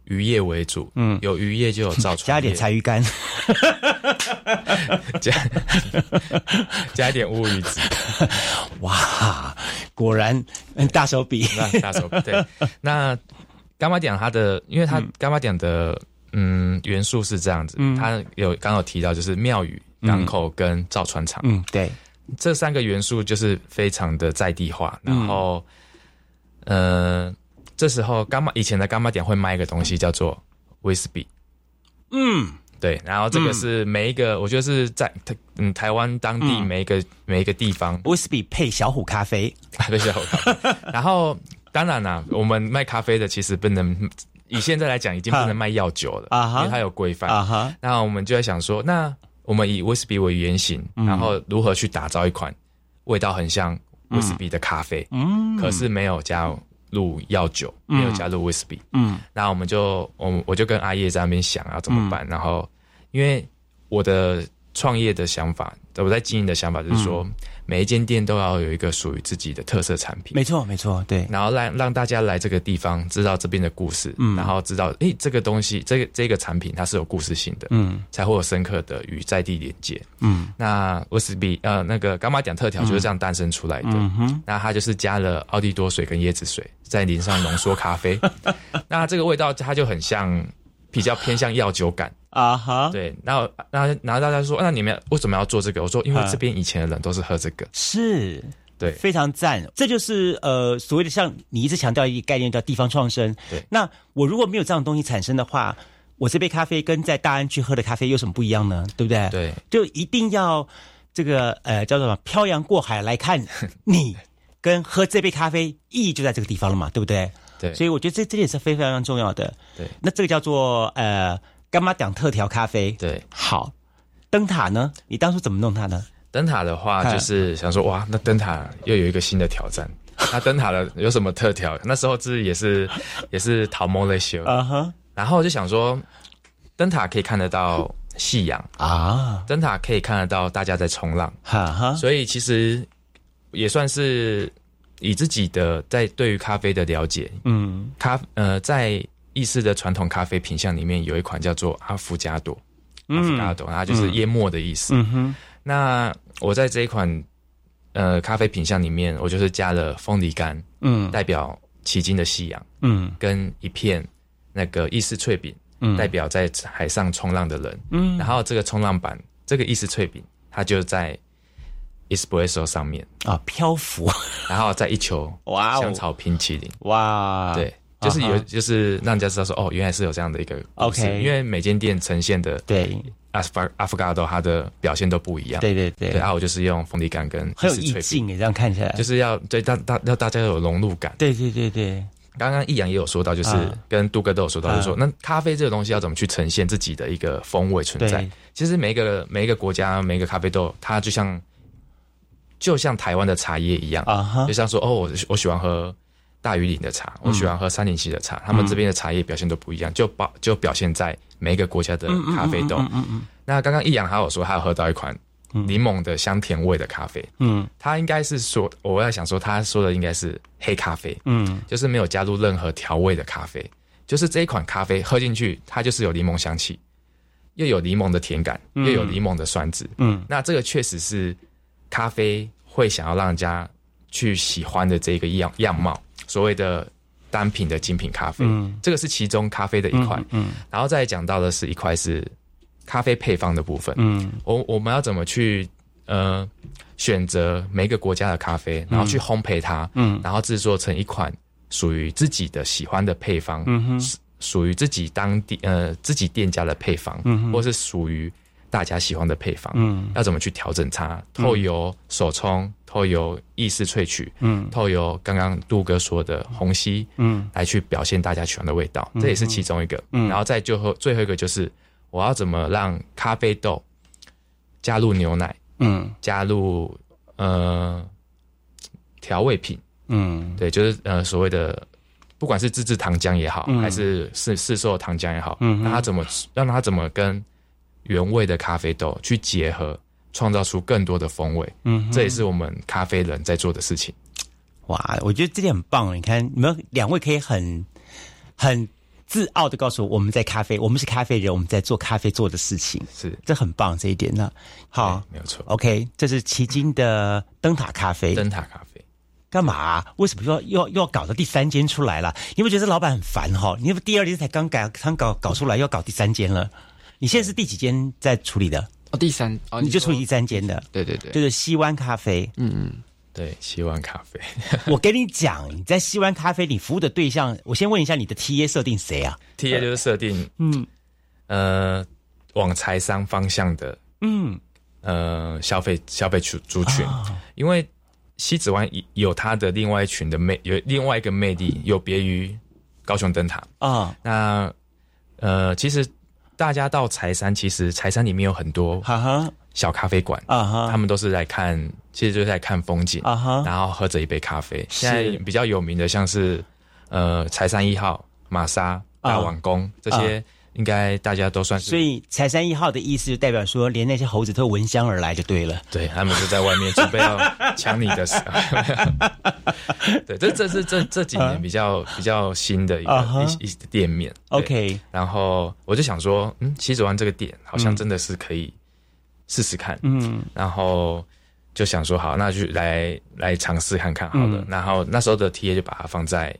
渔业为主，嗯，有渔业就有造船，<laughs> 加点柴鱼干，<laughs> 加 <laughs> 加一点乌鱼子，哇，果然大手笔，大手笔。对，那干妈点它的，因为它干妈点的。嗯，元素是这样子，嗯、它有刚有提到，就是庙宇、港口跟造船厂，嗯，对，这三个元素就是非常的在地化。然后，嗯、呃，这时候干妈以前的干妈点会卖一个东西叫做威士比，嗯，对，然后这个是每一个，我觉得是在台嗯台湾当地每一个、每一个地方。威士比配小虎咖啡，<laughs> 配小虎咖啡。然后当然啦，我们卖咖啡的其实不能。以现在来讲，已经不能卖药酒了，啊、因为它有规范。啊哈，那我们就在想说，那我们以威士忌为原型，嗯、然后如何去打造一款味道很像威士忌的咖啡？嗯，可是没有加入药酒，嗯、没有加入威士忌。嗯，那我们就我我就跟阿叶在那边想要怎么办？嗯、然后，因为我的创业的想法，我在经营的想法就是说。每一间店都要有一个属于自己的特色产品，没错没错，对。然后让让大家来这个地方知道这边的故事，嗯，然后知道诶这个东西这个这个产品它是有故事性的，嗯，才会有深刻的与在地连接，嗯。那威士比呃那个干妈点特调就是这样诞生出来的，嗯哼。那它就是加了奥利多水跟椰子水，再淋上浓缩咖啡，<laughs> 那这个味道它就很像比较偏向药酒感。啊哈，对，然后，然后，然后大家说，那你们为什么要做这个？我说，因为这边以前的人都是喝这个，是，对，非常赞。这就是呃所谓的像你一直强调一个概念叫地方创生。对，那我如果没有这样的东西产生的话，我这杯咖啡跟在大安区喝的咖啡有什么不一样呢？对不对？对，就一定要这个呃叫做什么漂洋过海来看 <laughs> 你跟喝这杯咖啡意义就在这个地方了嘛，对不对？对，所以我觉得这这点是非常非常重要的。对，那这个叫做呃。干妈讲特调咖啡，对，好。灯塔呢？你当初怎么弄它呢？灯塔的话，就是想说，哇，那灯塔又有一个新的挑战。<laughs> 那灯塔的有什么特调？那时候自己也是也是桃毛类修，啊哈。然后就想说，灯塔可以看得到夕阳啊，灯塔可以看得到大家在冲浪，哈哈。所以其实也算是以自己的在对于咖啡的了解，嗯，咖呃在。意式的传统咖啡品相里面有一款叫做阿芙加朵，阿芙加朵，它就是淹没的意思。那我在这一款呃咖啡品相里面，我就是加了凤梨干，嗯，代表奇经的夕阳，嗯，跟一片那个意式脆饼，嗯，代表在海上冲浪的人，嗯，然后这个冲浪板，这个意式脆饼，它就在 espresso 上面。啊漂浮，然后再一球哇哦。香草冰淇淋，哇，对，就是有就是让人家知道说哦，原来是有这样的一个 OK 因为每间店呈现的对。阿斯法阿夫嘎多它的表现都不一样，对对对。对，啊，我就是用凤梨干跟很有意境诶，这样看起来。就是要对大大要大家有融入感。对对对对，刚刚易阳也有说到，就是啊。跟杜哥都有说到，就是说啊。那咖啡这个东西要怎么去呈现自己的一个风味存在？其实每一个每一个国家每一个咖啡豆，它就像就像台湾的茶叶一样啊哈。就像说哦，我我喜欢喝大于岭的茶，我喜欢喝三林溪的茶，他们这边的茶叶表现都不一样，就表就表现在每一个国家的咖啡豆。嗯嗯嗯那刚刚易阳还有说，他有喝到一款柠檬的香甜味的咖啡，嗯。他应该是说，我在想说，他说的应该是黑咖啡，嗯。就是没有加入任何调味的咖啡，就是这一款咖啡喝进去，它就是有柠檬香气，又有柠檬的甜感，嗯。又有柠檬的酸质，嗯。那这个确实是咖啡会想要让人家去喜欢的这个样样貌，所谓的单品的精品咖啡，嗯。这个是其中咖啡的一块，嗯然后再讲到的是一块是咖啡配方的部分，嗯。我我们要怎么去呃选择每个国家的咖啡，然后去烘焙它，嗯。然后制作成一款属于自己的喜欢的配方，嗯哼。属属于自己当地呃自己店家的配方，嗯哼。或是属于大家喜欢的配方，嗯。要怎么去调整它？透油手冲，透油意式萃取，嗯。透油刚刚杜哥说的虹吸，嗯。来去表现大家喜欢的味道，嗯。这也是其中一个。嗯。然后再最后最后一个就是我要怎么让咖啡豆加入牛奶，嗯。加入呃调味品，嗯。对，就是呃所谓的不管是自制糖浆也好，嗯。还是市市售糖浆也好，嗯哼。让它怎么让它怎么跟原味的咖啡豆去结合，创造出更多的风味。嗯这也是我们咖啡人在做的事情。哇，我觉得这点很棒。你看，你们两位可以很很自傲的告诉我，我们在咖啡，我们是咖啡人，我们在做咖啡做的事情，是这很棒这一点呢。好，没有错。OK，这是奇经的灯塔咖啡。灯塔咖啡干嘛啊、为什么又要又要又要搞到第三间出来了？你会觉得老板很烦哈、你第二间才刚改，刚搞搞出来，又要搞第三间了。你现在是第几间在处理的？哦，第三哦，说你就处理第三间的，对对对，就是西湾咖啡。嗯嗯，对，西湾咖啡。<laughs> 我跟你讲，你在西湾咖啡，你服务的对象，我先问一下你的 TA 设定谁啊？T A 就是设定，嗯呃，往财商方向的嗯呃消费消费族族群，啊因为西子湾有它的另外一群的魅，有另外一个魅力，有别于高雄灯塔。啊那呃，其实大家到柴山，其实柴山里面有很多哈哈。小咖啡馆，啊哈。他们都是来看，其实就是来看风景，啊哈。然后喝着一杯咖啡。是。现在比较有名的像是呃柴山一号、玛莎、大王宫、这些，应该大家都算是。所以财山一号的意思就代表说，连那些猴子都闻香而来就对了。对他们就在外面准备要抢你的时候，<laughs> 对，这这是这这几年比较比较新的一个一一店面。OK 然后我就想说，嗯，西子湾这个店好像真的是可以试试看，嗯然后就想说好，那就来来尝试看看好了。嗯然后那时候的 TA 就把它放在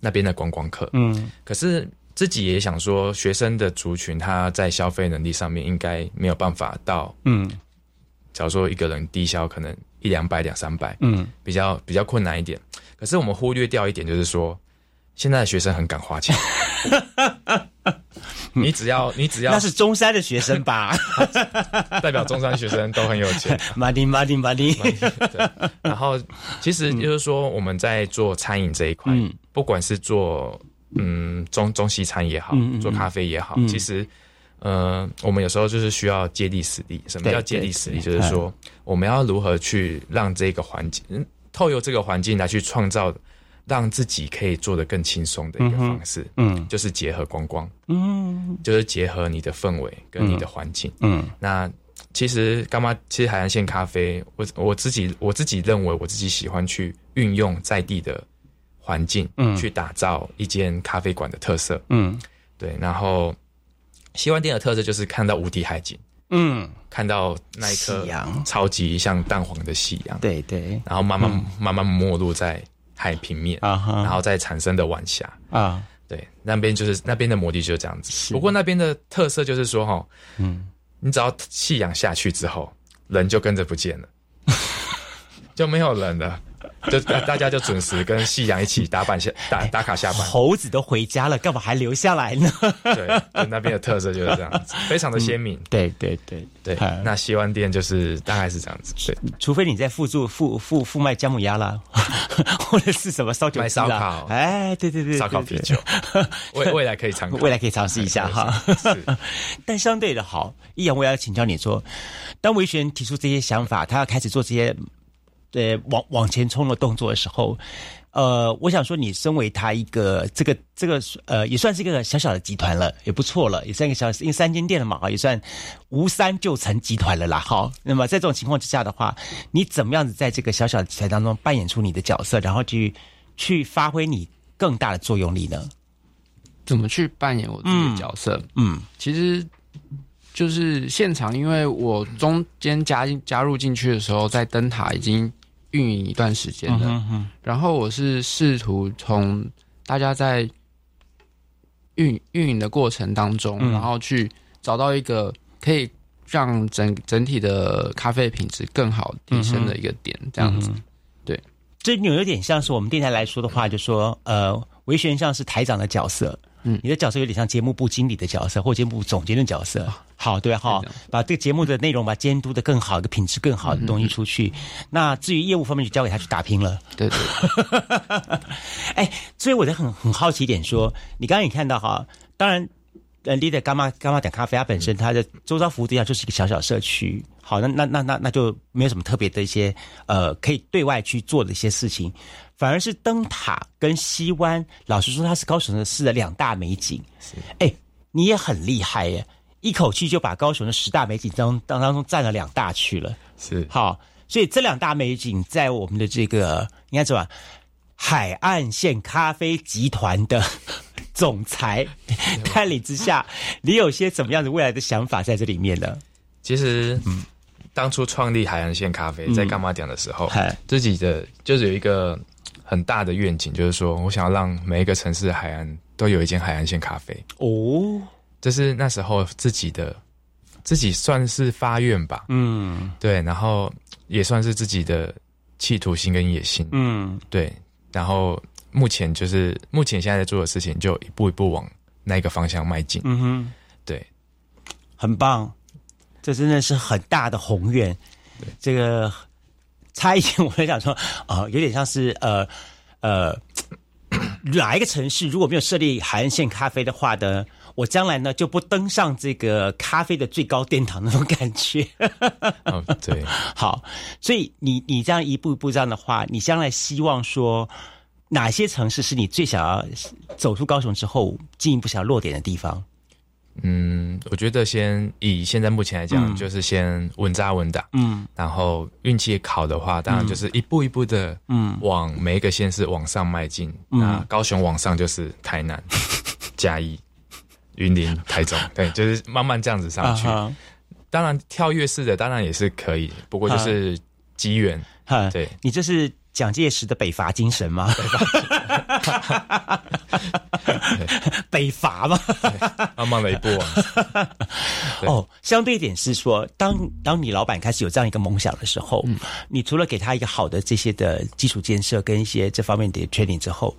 那边的观光客，嗯可是自己也想说，学生的族群他在消费能力上面应该没有办法到，嗯。假如说一个人低消可能一两百两三百，嗯。比较比较困难一点。可是我们忽略掉一点，就是说现在的学生很敢花钱，<laughs> 你只要你只要那是中山的学生吧？<laughs> 代表中山学生都很有钱。马丁马丁马丁，然后其实就是说我们在做餐饮这一块，嗯。不管是做嗯中中西餐也好，做咖啡也好，嗯其实呃我们有时候就是需要接地实力。什么叫接地实力？就是说我们要如何去让这个环境，嗯透过这个环境来去创造。让自己可以做得更轻松的一个方式，嗯就是结合观光，嗯就是结合你的氛围跟你的环境，嗯那其实干嘛？其实海岸线咖啡，我我自己我自己认为，我自己喜欢去运用在地的环境，嗯。去打造一间咖啡馆的特色。嗯。对，然后西湾店的特色就是看到无敌海景，嗯，看到那一颗夕阳。超级像蛋黄的夕阳，对对。然后慢慢、慢慢没落在海平面，啊哈。然后再产生的晚霞。啊。对，那边就是那边的摩的就是这样子。不过那边的特色就是说，哈，嗯，你只要夕阳下去之后，人就跟着不见了，就没有人了。就大大家就准时跟夕阳一起打板下打打卡下班，猴子都回家了，干嘛还留下来呢？对，就那边的特色就是这样子，<laughs> 非常的鲜明。对对对对，那西湾店就是大概是这样子。对，除非你在附注附附附卖姜母鸭啦，<laughs> 或者是什么烧酒卖烧烤，哎，对对对，烧烤啤酒，<laughs> 未未来可以尝，未来可以尝试一下哈。但相对的好，易阳，我要请教你说，当维权提出这些想法，他要开始做这些。对，往往前冲的动作的时候，呃，我想说，你身为他一个这个这个呃，也算是一个小小的集团了，也不错了，也算一个小，因为三间店了嘛，也算无三就成集团了啦。好，那么在这种情况之下的话，你怎么样子在这个小小的集团当中扮演出你的角色，然后去去发挥你更大的作用力呢？怎么去扮演我自己的角色？嗯，其实。就是现场，因为我中间加加入进去的时候，在灯塔已经运营一段时间了。然后我是试图从大家在运运营的过程当中，然后去找到一个可以让整整体的咖啡品质更好提升的一个点，这样子。对，这有有点像是我们电台来说的话，就说呃，维旋像是台长的角色。嗯，你的角色有点像节目部经理的角色，或节目部总监的角色。好，对哈，把这个节目的内容把监督的更好，的品质更好的东西出去。那至于业务方面，就交给他去打拼了。对对。<laughs> 哎，所以我就很很好奇一点，说你刚刚也看到哈，当然，呃，leader 干妈干妈点咖啡，它本身它的周遭服务对象就是一个小小社区。好，那那那那那就没有什么特别的一些呃，可以对外去做的一些事情。反而是灯塔跟西湾，老实说，它是高雄的市的两大美景。是，哎，你也很厉害耶，一口气就把高雄的十大美景当当当中占了两大去了。是，好，所以这两大美景在我们的这个应该怎么海岸线咖啡集团的 <laughs> 总裁 <laughs> 带领之下，你有些怎么样的未来的想法在这里面呢？其实，嗯，当初创立海岸线咖啡在干嘛讲的时候，自己的就是有一个。很大的愿景就是说，我想要让每一个城市的海岸都有一间海岸线咖啡哦。这是那时候自己的，自己算是发愿吧。嗯，对，然后也算是自己的企图心跟野心。嗯，对，然后目前就是目前现在在做的事情，就一步一步往那个方向迈进。嗯哼，对，很棒，这真的是很大的宏愿。这个。差一点，我在想说，啊，有点像是呃呃，<clears throat> 哪一个城市如果没有设立海岸线咖啡的话呢，我将来呢就不登上这个咖啡的最高殿堂那种感觉。哦，对，<laughs> 好，所以你你这样一步一步这样的话，你将来希望说哪些城市是你最想要走出高雄之后进一步想要落点的地方？嗯，我觉得先以现在目前来讲，就是先稳扎稳打。嗯，然后运气考的话，当然就是一步一步的，嗯，往每一个县市往上迈进。那高雄往上就是台南、<laughs> 嘉义、云林、台中，对，就是慢慢这样子上去。当然跳跃式的当然也是可以，不过就是机缘。对你这是。蒋介石的北伐精神吗？北伐吗？慢慢的一步。<laughs> 哦，相对一点是说，当当你老板开始有这样一个梦想的时候，你除了给他一个好的这些的基础建设跟一些这方面的 training 之后，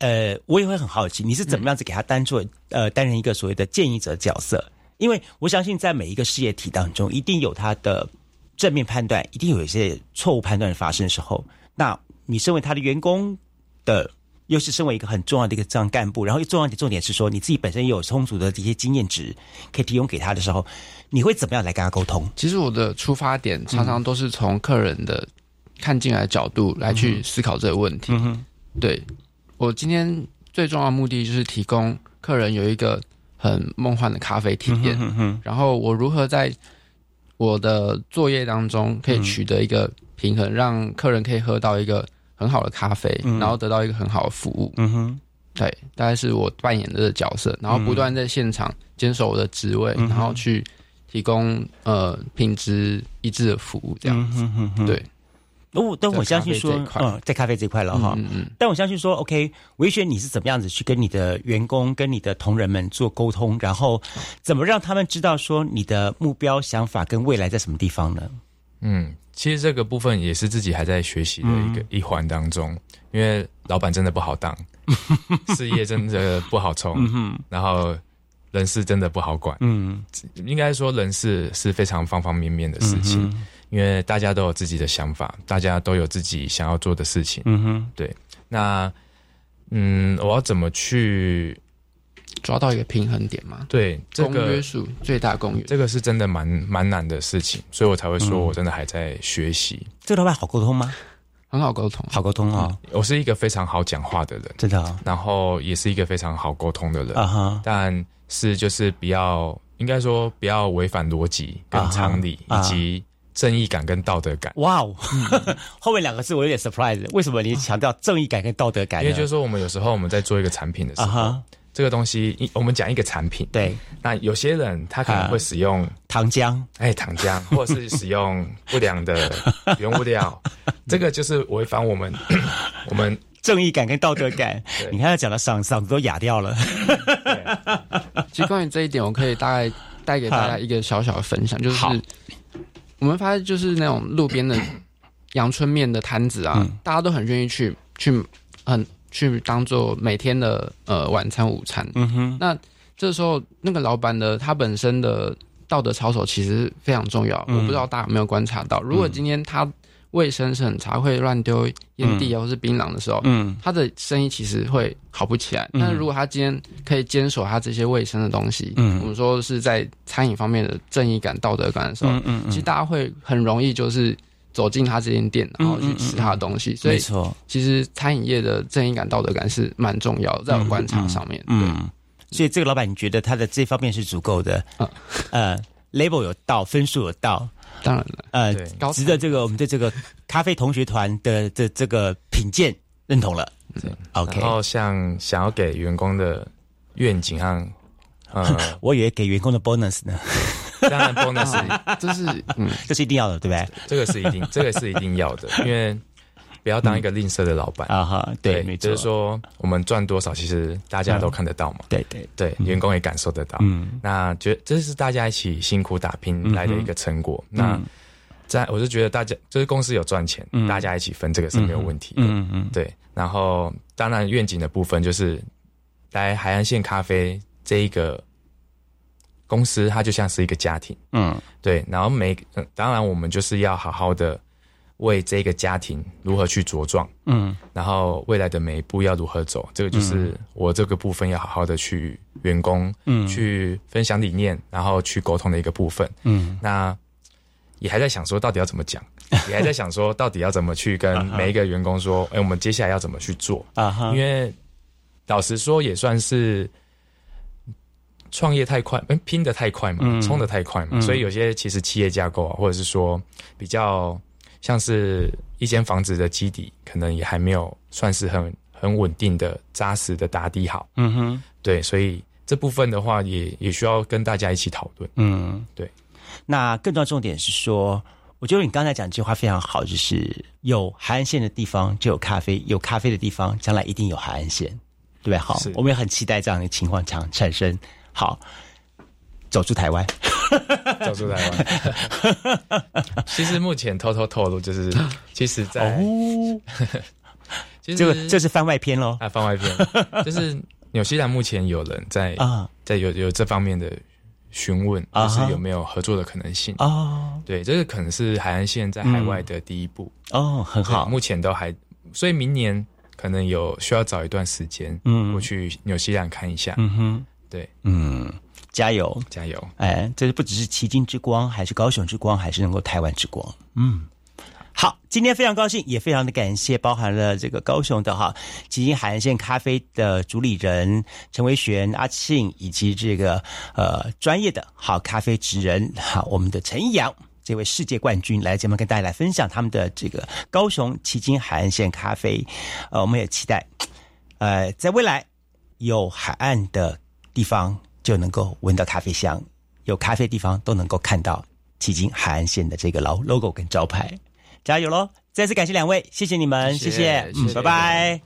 呃，我也会很好奇，你是怎么样子给他担做呃担任一个所谓的建议者角色？因为我相信在每一个事业体当中，一定有他的正面判断，一定有一些错误判断发生的时候。那你身为他的员工的，又是身为一个很重要的一个这样干部，然后重要的重点是说，你自己本身也有充足的这些经验值可以提供给他的时候，你会怎么样来跟他沟通？其实我的出发点常常都是从客人的看进来的角度来去思考这个问题。嗯对我今天最重要的目的就是提供客人有一个很梦幻的咖啡体验，嗯哼然后我如何在我的作业当中可以取得一个。平衡，让客人可以喝到一个很好的咖啡，然后得到一个很好的服务。嗯哼，对，大概是我扮演的角色，然后不断在现场坚守我的职位，然后去提供呃品质一致的服务，这样子。对，我但我相信说，嗯，在咖啡这块了哈。嗯嗯。但我相信说，OK，维轩，你是怎么样子去跟你的员工、跟你的同仁们做沟通，然后怎么让他们知道说你的目标、想法跟未来在什么地方呢？嗯，其实这个部分也是自己还在学习的一个、一环当中，因为老板真的不好当，<laughs> 事业真的不好冲，嗯然后人事真的不好管，嗯，应该说人事是非常方方面面的事情，嗯因为大家都有自己的想法，大家都有自己想要做的事情，嗯哼，对，那嗯，我要怎么去抓到一个平衡点嘛？对这公个约束最大公约，这个是真的蛮蛮难的事情，所以我才会说我真的还在学习。这个老板好沟通吗？很好沟通，好沟通哦，我是一个非常好讲话的人，真的哦。然后也是一个非常好沟通的人啊哈。但是就是比较，应该说比较违反逻辑跟常理，以及正义感跟道德感。哇哦，<laughs> 后面两个字我有点 surprise，为什么你强调正义感跟道德感呢？因为就是说，我们有时候我们在做一个产品的时候，这个东西，一我们讲一个产品，对，那有些人他可能会使用糖浆，哎，糖浆，<laughs> 或者是使用不良的 <laughs> 原物料，这个就是违反我们 <laughs> 我们正义感跟道德感。你看他讲的嗓嗓子都哑掉了。其实关于这一点，我可以大概带给大家一个小小的分享，就是我们发现，就是那种路边的阳春面的摊子啊，嗯。大家都很愿意去去很去当做每天的呃晚餐午餐。嗯哼，那这时候那个老板的他本身的道德操守其实非常重要。嗯我不知道大家有没有观察到，如果今天他卫生是很差，会乱丢烟蒂啊，或是槟榔的时候，嗯他的生意其实会好不起来。嗯但是如果他今天可以坚守他这些卫生的东西，嗯我们说是在餐饮方面的正义感、道德感的时候，嗯嗯嗯其实大家会很容易就是走进他这间店，然后去吃他的东西。所以没错，其实餐饮业的正义感、道德感是蛮重要的，在我观察上面。嗯，所以这个老板你觉得他的这方面是足够的？嗯，呃，label 有到，分数有到，当然了，呃，高值得这个我们对这个咖啡同学团的这这个品鉴认同了。OK，然后像想要给员工的愿景和呃，<laughs> 我以为给员工的 bonus 呢，<laughs> 当然 bonus <laughs> 这是嗯，<laughs> 这是一定要的，对不对？这个是一定，这个是一定要的，因为不要当一个吝啬的老板。啊哈，对，就是说我们赚多少，其实大家都看得到嘛，对对对，员工也感受得到，嗯。那觉这是大家一起辛苦打拼来的一个成果，那。在我是觉得大家就是公司有赚钱，嗯。大家一起分，这个是没有问题的。嗯嗯，对，然后当然愿景的部分就是来海岸线咖啡这一个公司，它就像是一个家庭。嗯。对，然后每呃当然我们就是要好好的为这个家庭如何去茁壮，嗯。然后未来的每一步要如何走，这个就是我这个部分要好好的去员工，嗯。去分享理念，然后去沟通的一个部分。嗯。那也还在想说到底要怎么讲，<laughs> 也还在想说到底要怎么去跟 <laughs> 每一个员工说，哎、我们接下来要怎么去做？啊哈，因为老实说，也算是创业太快，嗯，拼的太快嘛，嗯冲的太快嘛，嗯所以有些其实企业架构啊，或者是说比较像是一间房子的基底，可能也还没有算是很很稳定的、扎实的打底好。嗯哼，对，所以这部分的话也，也需要跟大家一起讨论。嗯，对。那更重要重点是说，我觉得你刚才讲这句话非常好，就是有海岸线的地方就有咖啡，有咖啡的地方将来一定有海岸线，对不对？好，我们也很期待这样的情况产产生。好，走出台湾，<laughs> 走出台湾。<laughs> 其实目前偷偷透露，就是其实在，哦，<laughs> 其实这个这是番外篇喽。啊番外篇，就是纽西兰目前有人在啊在有有这方面的询问，就是有没有合作的可能性。哦对，这个可能是海岸线在海外的第一步。哦，很好，目前都还，所以明年可能有需要找一段时间，嗯我去纽西兰看一下。嗯哼，对，嗯，加油，加油！哎，这不只是奇经之光，还是高雄之光，还是能够台湾之光。嗯，好，今天非常高兴，也非常的感谢，包含了这个高雄的哈旗津海岸线咖啡的主理人陈维璇、阿庆，以及这个呃专业的好咖啡职人哈我们的陈义阳。这位世界冠军来节目跟大家来分享他们的这个高雄旗津海岸线咖啡，呃，我们也期待，呃，在未来有海岸的地方就能够闻到咖啡香，有咖啡地方都能够看到。迄今海岸线的这个老 logo 跟招牌，加油喽！再次感谢两位，谢谢你们，谢谢，拜拜。